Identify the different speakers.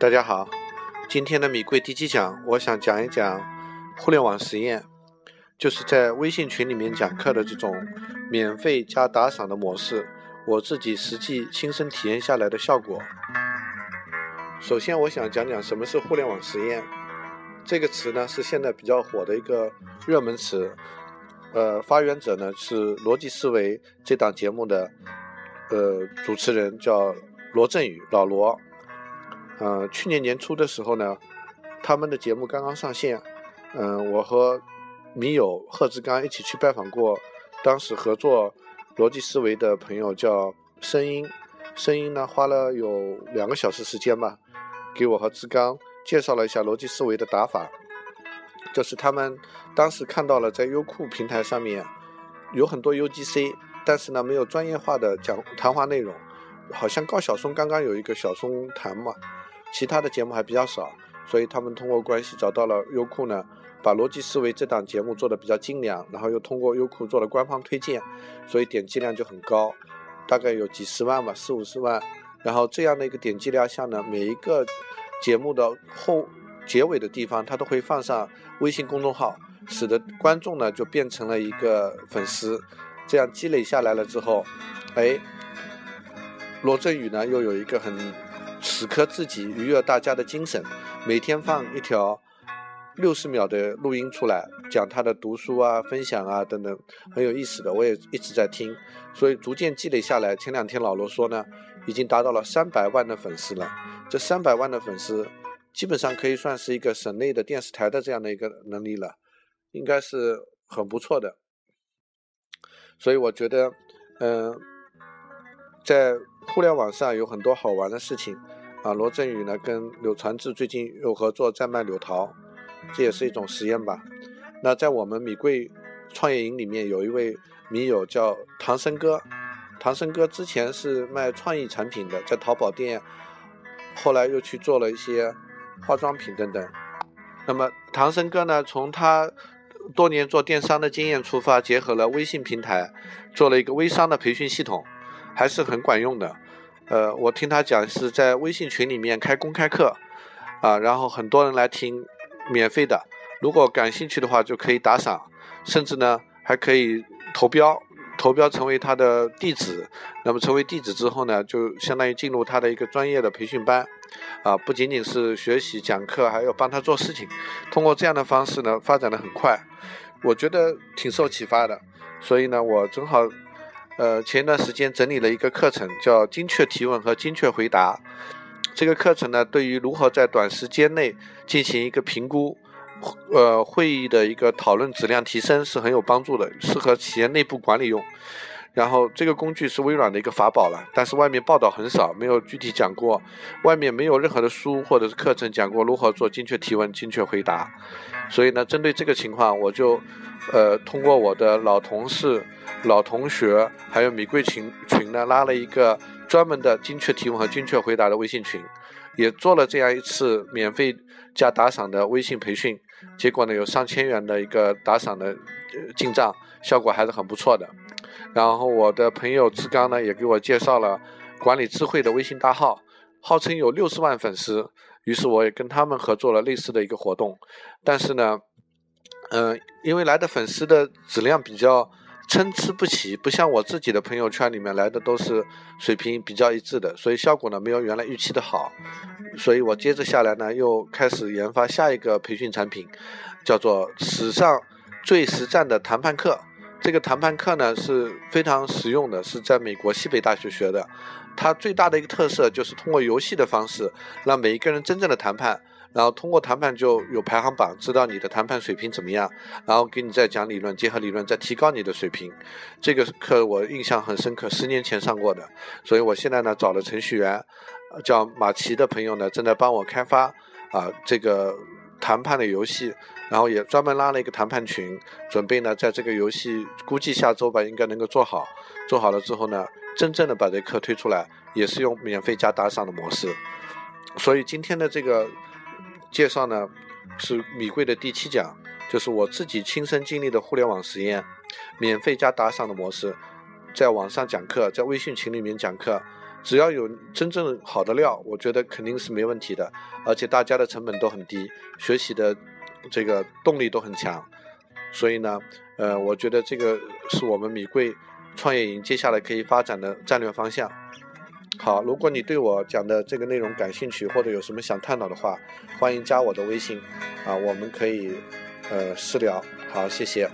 Speaker 1: 大家好，今天的米贵第七讲，我想讲一讲互联网实验，就是在微信群里面讲课的这种免费加打赏的模式，我自己实际亲身体验下来的效果。首先，我想讲讲什么是互联网实验。这个词呢，是现在比较火的一个热门词。呃，发源者呢是逻辑思维这档节目的呃主持人叫罗振宇，老罗。呃，去年年初的时候呢，他们的节目刚刚上线，嗯，我和米友贺志刚一起去拜访过，当时合作逻辑思维的朋友叫声音，声音呢花了有两个小时时间吧，给我和志刚介绍了一下逻辑思维的打法，就是他们当时看到了在优酷平台上面有很多 UGC，但是呢没有专业化的讲谈话内容，好像高晓松刚刚有一个小松谈嘛。其他的节目还比较少，所以他们通过关系找到了优酷呢，把逻辑思维这档节目做的比较精良，然后又通过优酷做了官方推荐，所以点击量就很高，大概有几十万吧，四五十万。然后这样的一个点击量下呢，每一个节目的后结尾的地方，它都会放上微信公众号，使得观众呢就变成了一个粉丝。这样积累下来了之后，哎，罗振宇呢又有一个很。死磕自己，愉悦大家的精神。每天放一条六十秒的录音出来，讲他的读书啊、分享啊等等，很有意思的。我也一直在听，所以逐渐积累下来。前两天老罗说呢，已经达到了三百万的粉丝了。这三百万的粉丝，基本上可以算是一个省内的电视台的这样的一个能力了，应该是很不错的。所以我觉得，嗯，在。互联网上有很多好玩的事情，啊，罗振宇呢跟柳传志最近又合作在卖柳桃，这也是一种实验吧。那在我们米贵创业营里面有一位米友叫唐僧哥，唐僧哥之前是卖创意产品的，在淘宝店，后来又去做了一些化妆品等等。那么唐僧哥呢，从他多年做电商的经验出发，结合了微信平台，做了一个微商的培训系统。还是很管用的，呃，我听他讲是在微信群里面开公开课，啊，然后很多人来听，免费的，如果感兴趣的话就可以打赏，甚至呢还可以投标，投标成为他的弟子，那么成为弟子之后呢，就相当于进入他的一个专业的培训班，啊，不仅仅是学习讲课，还要帮他做事情，通过这样的方式呢，发展的很快，我觉得挺受启发的，所以呢，我正好。呃，前一段时间整理了一个课程，叫精确提问和精确回答。这个课程呢，对于如何在短时间内进行一个评估，呃，会议的一个讨论质量提升是很有帮助的，适合企业内部管理用。然后这个工具是微软的一个法宝了，但是外面报道很少，没有具体讲过，外面没有任何的书或者是课程讲过如何做精确提问、精确回答。所以呢，针对这个情况，我就呃通过我的老同事。老同学还有米贵群群呢，拉了一个专门的精确提问和精确回答的微信群，也做了这样一次免费加打赏的微信培训，结果呢有上千元的一个打赏的进账，效果还是很不错的。然后我的朋友志刚呢也给我介绍了管理智慧的微信大号，号称有六十万粉丝，于是我也跟他们合作了类似的一个活动，但是呢，嗯，因为来的粉丝的质量比较。参差不齐，不像我自己的朋友圈里面来的都是水平比较一致的，所以效果呢没有原来预期的好。所以我接着下来呢又开始研发下一个培训产品，叫做史上最实战的谈判课。这个谈判课呢是非常实用的，是在美国西北大学学的。它最大的一个特色就是通过游戏的方式，让每一个人真正的谈判。然后通过谈判就有排行榜，知道你的谈判水平怎么样，然后给你再讲理论，结合理论再提高你的水平。这个课我印象很深刻，十年前上过的，所以我现在呢找了程序员，叫马奇的朋友呢正在帮我开发啊这个谈判的游戏，然后也专门拉了一个谈判群，准备呢在这个游戏估计下周吧应该能够做好，做好了之后呢真正的把这课推出来，也是用免费加打赏的模式。所以今天的这个。介绍呢是米贵的第七讲，就是我自己亲身经历的互联网实验，免费加打赏的模式，在网上讲课，在微信群里面讲课，只要有真正好的料，我觉得肯定是没问题的，而且大家的成本都很低，学习的这个动力都很强，所以呢，呃，我觉得这个是我们米贵创业营接下来可以发展的战略方向。好，如果你对我讲的这个内容感兴趣，或者有什么想探讨的话，欢迎加我的微信，啊，我们可以呃私聊。好，谢谢。